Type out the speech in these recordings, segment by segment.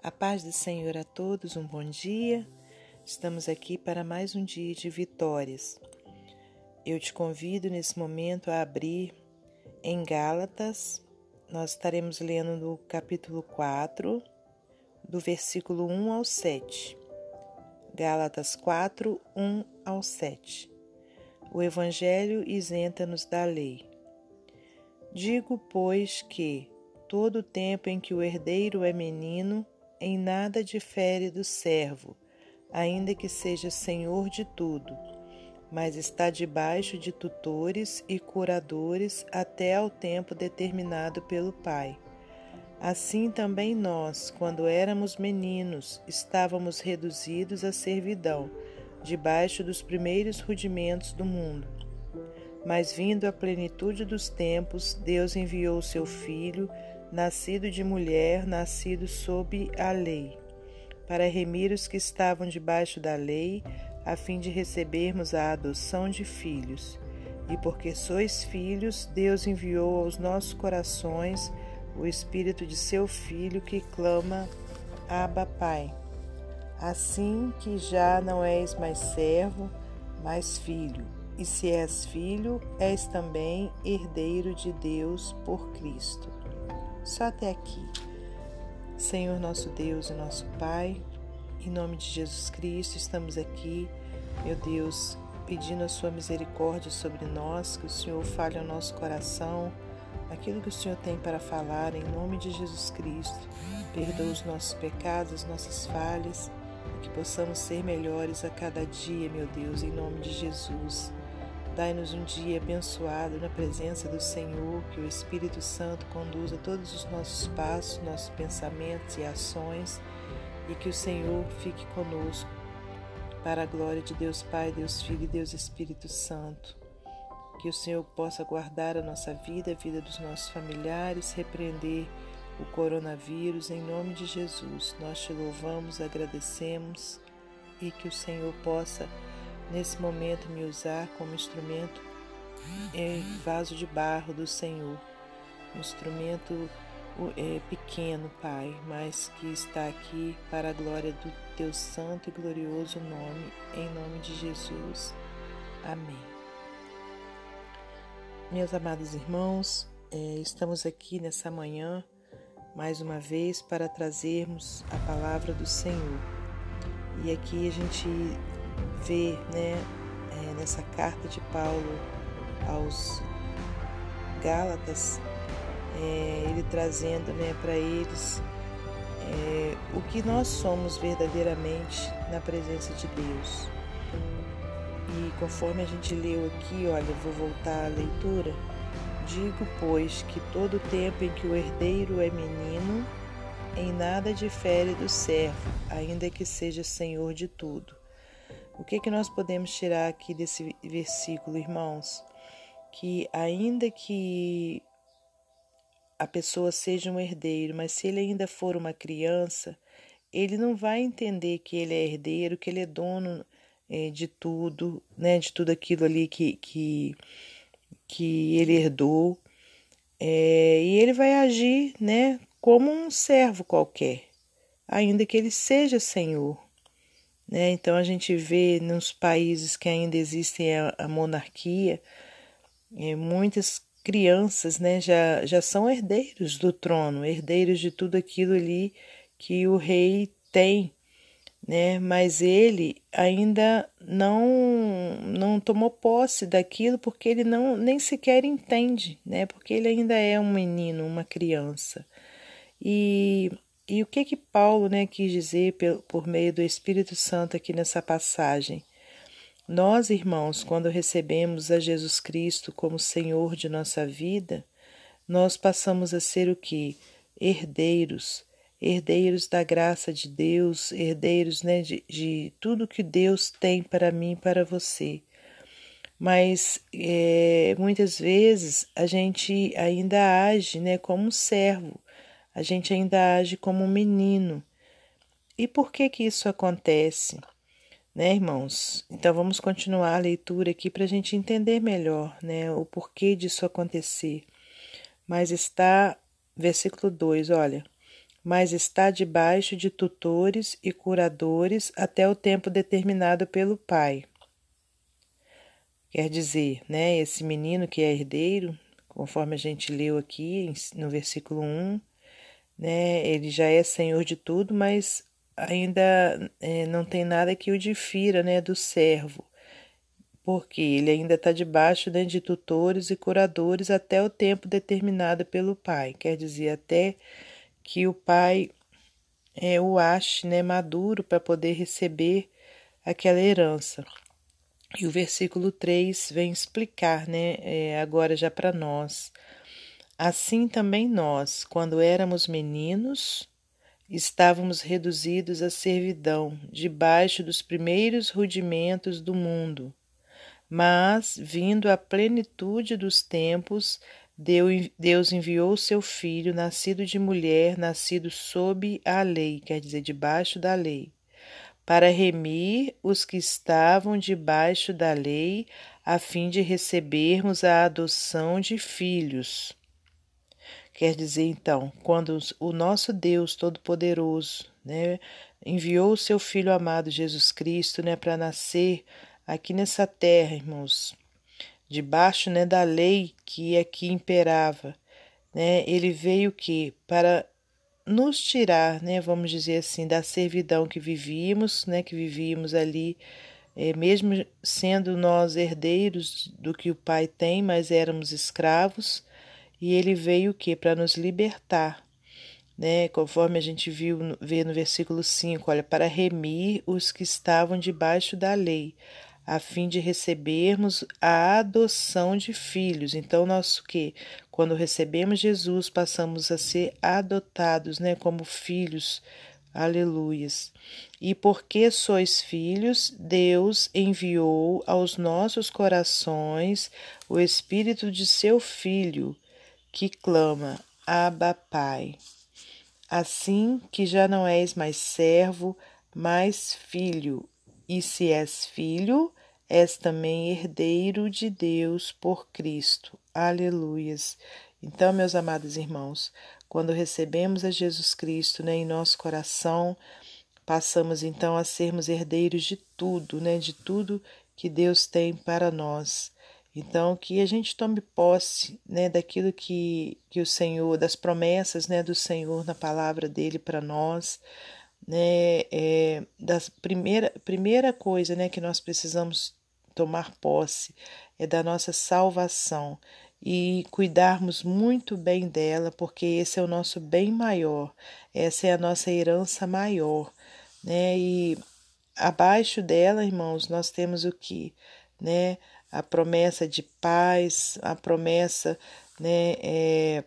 A paz do Senhor a todos, um bom dia. Estamos aqui para mais um dia de vitórias. Eu te convido nesse momento a abrir em Gálatas. Nós estaremos lendo no capítulo 4, do versículo 1 ao 7. Gálatas 4, 1 ao 7. O Evangelho isenta-nos da lei. Digo, pois, que todo o tempo em que o herdeiro é menino, em nada difere do servo, ainda que seja senhor de tudo, mas está debaixo de tutores e curadores até ao tempo determinado pelo Pai. Assim também nós, quando éramos meninos, estávamos reduzidos à servidão, debaixo dos primeiros rudimentos do mundo. Mas vindo a plenitude dos tempos, Deus enviou o seu Filho, nascido de mulher, nascido sob a lei, para remir os que estavam debaixo da lei, a fim de recebermos a adoção de filhos. E porque sois filhos, Deus enviou aos nossos corações o Espírito de seu Filho que clama: Abba, Pai. Assim que já não és mais servo, mas filho. E se és filho, és também herdeiro de Deus por Cristo. Só até aqui. Senhor nosso Deus e nosso Pai, em nome de Jesus Cristo, estamos aqui, meu Deus, pedindo a sua misericórdia sobre nós, que o Senhor fale ao nosso coração aquilo que o Senhor tem para falar, em nome de Jesus Cristo. Perdoa os nossos pecados, as nossas falhas, e que possamos ser melhores a cada dia, meu Deus, em nome de Jesus. Dai-nos um dia abençoado na presença do Senhor, que o Espírito Santo conduza todos os nossos passos, nossos pensamentos e ações, e que o Senhor fique conosco, para a glória de Deus Pai, Deus Filho e Deus Espírito Santo. Que o Senhor possa guardar a nossa vida, a vida dos nossos familiares, repreender o coronavírus em nome de Jesus. Nós te louvamos, agradecemos e que o Senhor possa nesse momento me usar como instrumento em vaso de barro do Senhor, um instrumento é, pequeno, Pai, mas que está aqui para a glória do teu santo e glorioso nome, em nome de Jesus. Amém. Meus amados irmãos, é, estamos aqui nessa manhã mais uma vez para trazermos a palavra do Senhor. E aqui a gente vê né, é, nessa carta de Paulo aos Gálatas, é, ele trazendo né, para eles é, o que nós somos verdadeiramente na presença de Deus. E conforme a gente leu aqui, olha, vou voltar à leitura. Digo, pois, que todo o tempo em que o herdeiro é menino, em nada difere do servo, ainda que seja senhor de tudo o que, que nós podemos tirar aqui desse versículo, irmãos? Que ainda que a pessoa seja um herdeiro, mas se ele ainda for uma criança, ele não vai entender que ele é herdeiro, que ele é dono é, de tudo, né, de tudo aquilo ali que, que, que ele herdou. É, e ele vai agir né, como um servo qualquer, ainda que ele seja senhor. Né? Então a gente vê nos países que ainda existem a, a monarquia, é, muitas crianças né, já, já são herdeiros do trono, herdeiros de tudo aquilo ali que o rei tem, né? Mas ele ainda não não tomou posse daquilo porque ele não nem sequer entende, né? Porque ele ainda é um menino, uma criança. E e o que que Paulo né, quis dizer por meio do Espírito Santo aqui nessa passagem? Nós, irmãos, quando recebemos a Jesus Cristo como Senhor de nossa vida, nós passamos a ser o que? Herdeiros, herdeiros da graça de Deus, herdeiros né, de, de tudo que Deus tem para mim e para você. Mas é, muitas vezes a gente ainda age né, como um servo, a gente ainda age como um menino. E por que que isso acontece? Né, irmãos? Então vamos continuar a leitura aqui para a gente entender melhor né, o porquê disso acontecer. Mas está, versículo 2, olha. mas está debaixo de tutores e curadores até o tempo determinado pelo pai. Quer dizer, né, esse menino que é herdeiro, conforme a gente leu aqui no versículo 1, né, ele já é senhor de tudo, mas ainda é, não tem nada que o difira né, do servo, porque ele ainda está debaixo né, de tutores e curadores até o tempo determinado pelo pai, quer dizer, até que o pai é, o ache né, maduro para poder receber aquela herança. E o versículo 3 vem explicar, né, é, agora já para nós. Assim também nós, quando éramos meninos, estávamos reduzidos à servidão, debaixo dos primeiros rudimentos do mundo. Mas, vindo a plenitude dos tempos, Deus enviou seu filho, nascido de mulher, nascido sob a lei, quer dizer, debaixo da lei para remir os que estavam debaixo da lei, a fim de recebermos a adoção de filhos. Quer dizer, então, quando o nosso Deus Todo-Poderoso né, enviou o seu Filho amado Jesus Cristo né, para nascer aqui nessa terra, irmãos, debaixo né, da lei que aqui imperava, né, ele veio que para nos tirar, né, vamos dizer assim, da servidão que vivíamos, né, que vivíamos ali, é, mesmo sendo nós herdeiros do que o Pai tem, mas éramos escravos, e ele veio o que? Para nos libertar, né, conforme a gente viu, vê no versículo 5, olha, para remir os que estavam debaixo da lei, a fim de recebermos a adoção de filhos. Então, nós que quando recebemos Jesus, passamos a ser adotados, né, como filhos. Aleluias. E porque sois filhos, Deus enviou aos nossos corações o espírito de seu filho, que clama: Abba, Pai. Assim que já não és mais servo, mas filho, e se és filho, és também herdeiro de Deus por Cristo. Aleluias. Então, meus amados irmãos, quando recebemos a Jesus Cristo né, em nosso coração, passamos então a sermos herdeiros de tudo, né, de tudo que Deus tem para nós. Então, que a gente tome posse né, daquilo que, que o Senhor, das promessas né, do Senhor na palavra dele para nós, né, é, da primeira, primeira coisa né, que nós precisamos tomar posse é da nossa salvação e cuidarmos muito bem dela, porque esse é o nosso bem maior, essa é a nossa herança maior, né? E abaixo dela, irmãos, nós temos o que, né? A promessa de paz, a promessa, né? É,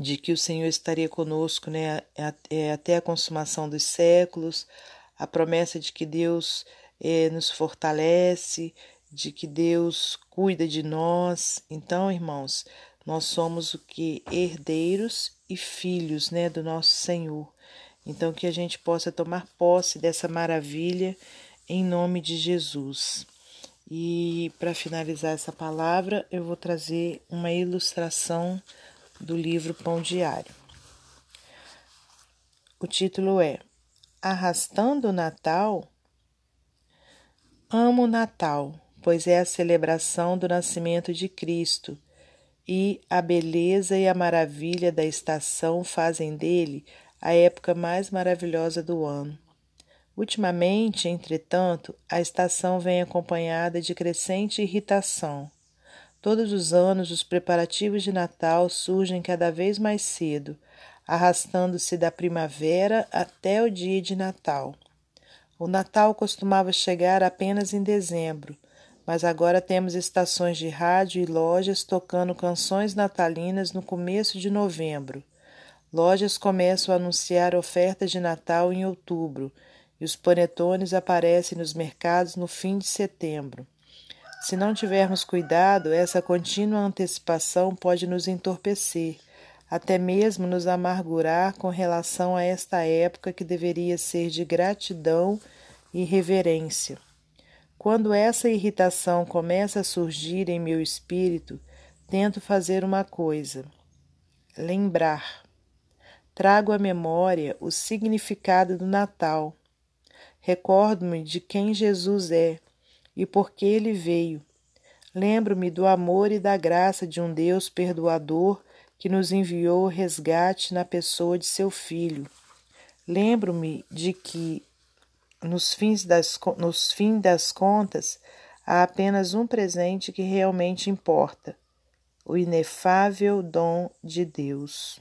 de que o Senhor estaria conosco, né? É, até a consumação dos séculos, a promessa de que Deus é, nos fortalece, de que Deus cuida de nós. Então, irmãos, nós somos o que herdeiros e filhos, né, do nosso Senhor. Então, que a gente possa tomar posse dessa maravilha em nome de Jesus. E para finalizar essa palavra, eu vou trazer uma ilustração do livro Pão Diário. O título é Arrastando o Natal Amo o Natal, pois é a celebração do nascimento de Cristo, e a beleza e a maravilha da estação fazem dele a época mais maravilhosa do ano. Ultimamente, entretanto, a estação vem acompanhada de crescente irritação. Todos os anos, os preparativos de Natal surgem cada vez mais cedo, arrastando-se da primavera até o dia de Natal. O Natal costumava chegar apenas em dezembro, mas agora temos estações de rádio e lojas tocando canções natalinas no começo de novembro. Lojas começam a anunciar ofertas de Natal em outubro e os panetones aparecem nos mercados no fim de setembro. Se não tivermos cuidado, essa contínua antecipação pode nos entorpecer, até mesmo nos amargurar com relação a esta época que deveria ser de gratidão e reverência. Quando essa irritação começa a surgir em meu espírito, tento fazer uma coisa: lembrar. trago à memória o significado do Natal. Recordo-me de quem Jesus é e por que ele veio. Lembro-me do amor e da graça de um Deus perdoador que nos enviou o resgate na pessoa de seu Filho. Lembro-me de que, nos fins, das, nos fins das contas, há apenas um presente que realmente importa: o inefável dom de Deus.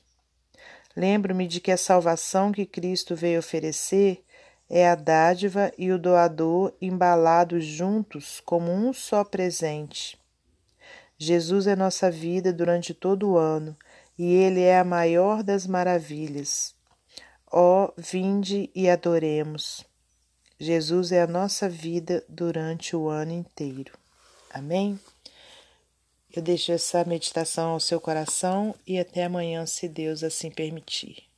Lembro-me de que a salvação que Cristo veio oferecer é a dádiva e o doador embalados juntos como um só presente. Jesus é nossa vida durante todo o ano e Ele é a maior das maravilhas. Ó, oh, vinde e adoremos. Jesus é a nossa vida durante o ano inteiro. Amém? Eu deixo essa meditação ao seu coração e até amanhã, se Deus assim permitir.